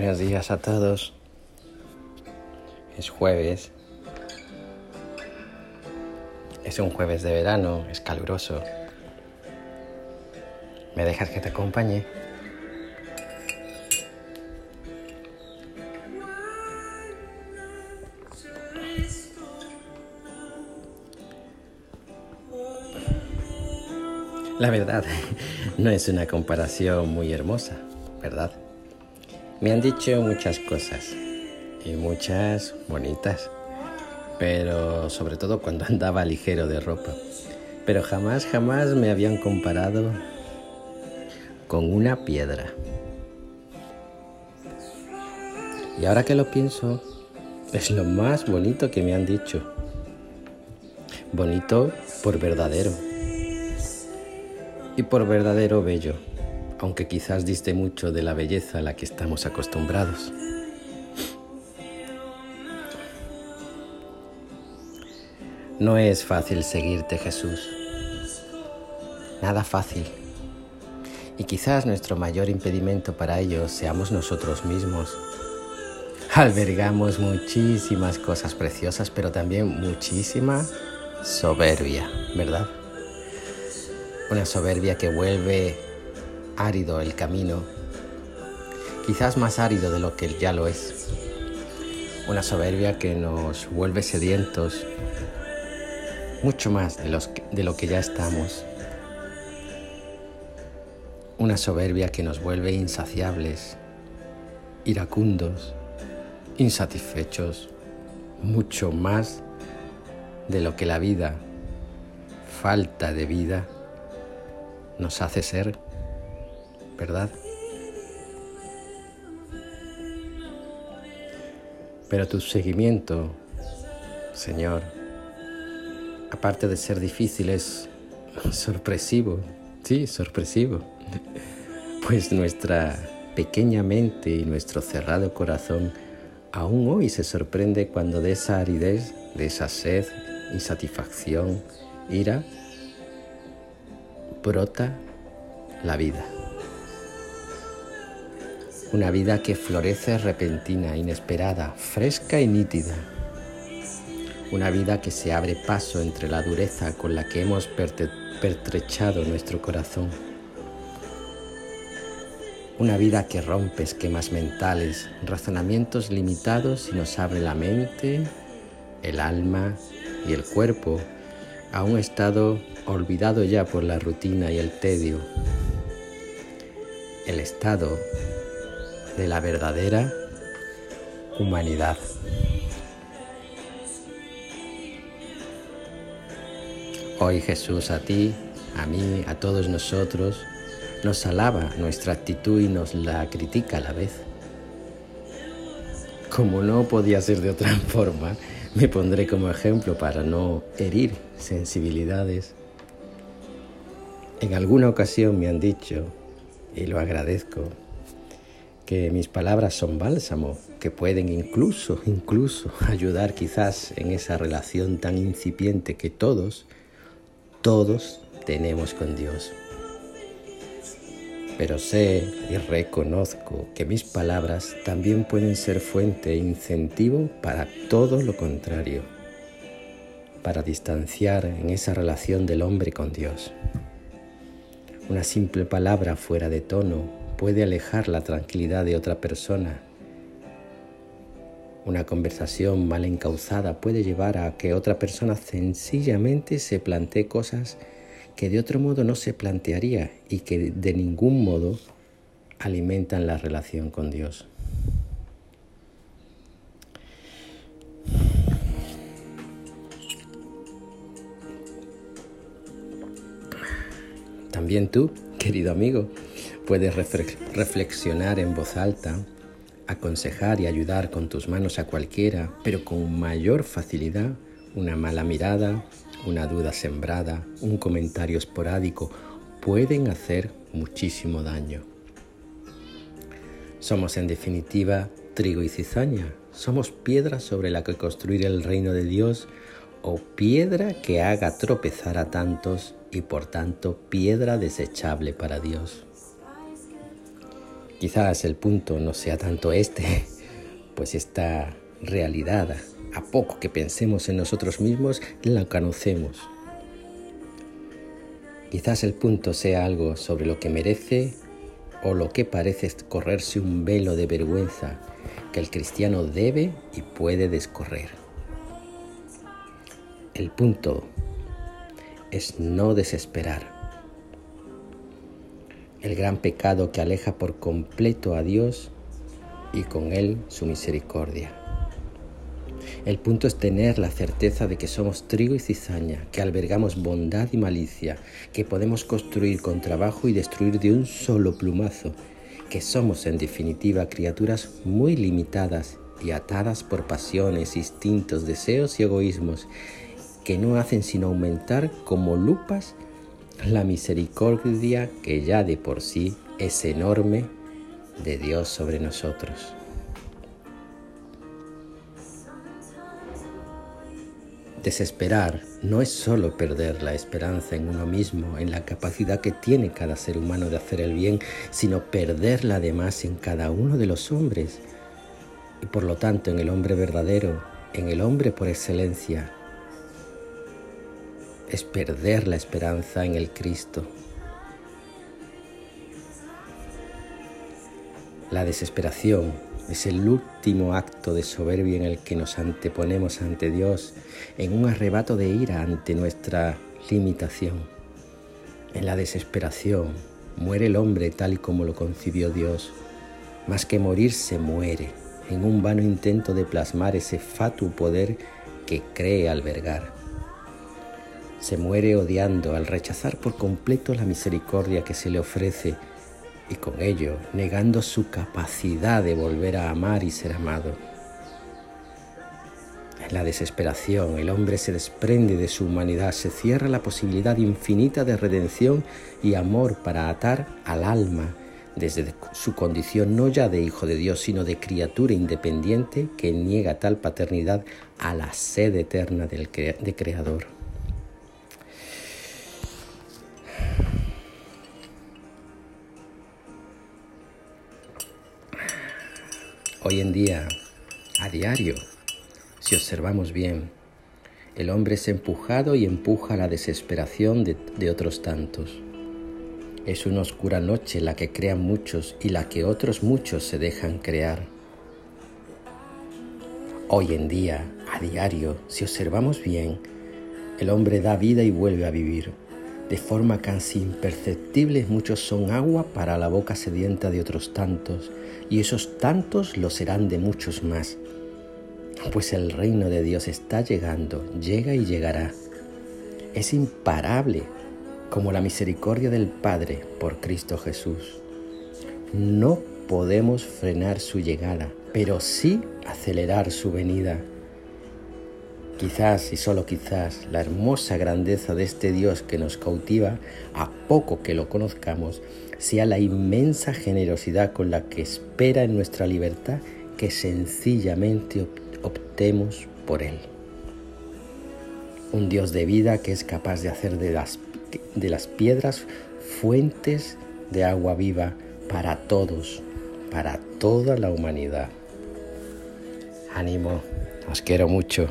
Buenos días a todos. Es jueves. Es un jueves de verano, es caluroso. ¿Me dejas que te acompañe? La verdad, no es una comparación muy hermosa, ¿verdad? Me han dicho muchas cosas y muchas bonitas, pero sobre todo cuando andaba ligero de ropa. Pero jamás, jamás me habían comparado con una piedra. Y ahora que lo pienso, es lo más bonito que me han dicho. Bonito por verdadero. Y por verdadero bello aunque quizás diste mucho de la belleza a la que estamos acostumbrados. No es fácil seguirte, Jesús. Nada fácil. Y quizás nuestro mayor impedimento para ello seamos nosotros mismos. Albergamos muchísimas cosas preciosas, pero también muchísima soberbia, ¿verdad? Una soberbia que vuelve árido el camino, quizás más árido de lo que ya lo es. Una soberbia que nos vuelve sedientos, mucho más de, de lo que ya estamos. Una soberbia que nos vuelve insaciables, iracundos, insatisfechos, mucho más de lo que la vida, falta de vida, nos hace ser. ¿Verdad? Pero tu seguimiento, Señor, aparte de ser difícil, es sorpresivo, sí, sorpresivo. Pues nuestra pequeña mente y nuestro cerrado corazón aún hoy se sorprende cuando de esa aridez, de esa sed, insatisfacción, ira, brota la vida. Una vida que florece repentina, inesperada, fresca y nítida. Una vida que se abre paso entre la dureza con la que hemos pertrechado nuestro corazón. Una vida que rompe esquemas mentales, razonamientos limitados y nos abre la mente, el alma y el cuerpo a un estado olvidado ya por la rutina y el tedio. El estado de la verdadera humanidad. Hoy Jesús a ti, a mí, a todos nosotros, nos alaba nuestra actitud y nos la critica a la vez. Como no podía ser de otra forma, me pondré como ejemplo para no herir sensibilidades. En alguna ocasión me han dicho, y lo agradezco, que mis palabras son bálsamo, que pueden incluso, incluso ayudar quizás en esa relación tan incipiente que todos, todos tenemos con Dios. Pero sé y reconozco que mis palabras también pueden ser fuente e incentivo para todo lo contrario, para distanciar en esa relación del hombre con Dios. Una simple palabra fuera de tono puede alejar la tranquilidad de otra persona. Una conversación mal encauzada puede llevar a que otra persona sencillamente se plantee cosas que de otro modo no se plantearía y que de ningún modo alimentan la relación con Dios. También tú, querido amigo, Puedes reflexionar en voz alta, aconsejar y ayudar con tus manos a cualquiera, pero con mayor facilidad una mala mirada, una duda sembrada, un comentario esporádico pueden hacer muchísimo daño. Somos en definitiva trigo y cizaña, somos piedra sobre la que construir el reino de Dios o piedra que haga tropezar a tantos y por tanto piedra desechable para Dios. Quizás el punto no sea tanto este, pues esta realidad, a poco que pensemos en nosotros mismos, la conocemos. Quizás el punto sea algo sobre lo que merece o lo que parece correrse un velo de vergüenza que el cristiano debe y puede descorrer. El punto es no desesperar. El gran pecado que aleja por completo a Dios y con Él su misericordia. El punto es tener la certeza de que somos trigo y cizaña, que albergamos bondad y malicia, que podemos construir con trabajo y destruir de un solo plumazo, que somos en definitiva criaturas muy limitadas y atadas por pasiones, instintos, deseos y egoísmos, que no hacen sino aumentar como lupas la misericordia que ya de por sí es enorme de Dios sobre nosotros. Desesperar no es solo perder la esperanza en uno mismo, en la capacidad que tiene cada ser humano de hacer el bien, sino perderla además en cada uno de los hombres y por lo tanto en el hombre verdadero, en el hombre por excelencia. Es perder la esperanza en el Cristo. La desesperación es el último acto de soberbia en el que nos anteponemos ante Dios en un arrebato de ira ante nuestra limitación. En la desesperación muere el hombre tal y como lo concibió Dios. Más que morir se muere en un vano intento de plasmar ese fatuo poder que cree albergar. Se muere odiando al rechazar por completo la misericordia que se le ofrece y con ello negando su capacidad de volver a amar y ser amado. En la desesperación el hombre se desprende de su humanidad, se cierra la posibilidad infinita de redención y amor para atar al alma desde su condición no ya de hijo de Dios, sino de criatura independiente que niega tal paternidad a la sed eterna del de Creador. Hoy en día, a diario, si observamos bien, el hombre es empujado y empuja a la desesperación de, otros tantos. Es una oscura noche la que crean muchos y la que otros muchos se dejan crear. Hoy en día, a diario, si observamos bien, el hombre da vida y vuelve a vivir. De forma casi imperceptible muchos son agua para la boca sedienta de otros tantos, y esos tantos lo serán de muchos más. Pues el reino de Dios está llegando, llega y llegará. Es imparable como la misericordia del Padre por Cristo Jesús. No podemos frenar su llegada, pero sí acelerar su venida. Quizás y solo quizás la hermosa grandeza de este Dios que nos cautiva, a poco que lo conozcamos, sea la inmensa generosidad con la que espera en nuestra libertad que sencillamente optemos por Él. Un Dios de vida que es capaz de hacer de las, de las piedras fuentes de agua viva para todos, para toda la humanidad. Ánimo, os quiero mucho.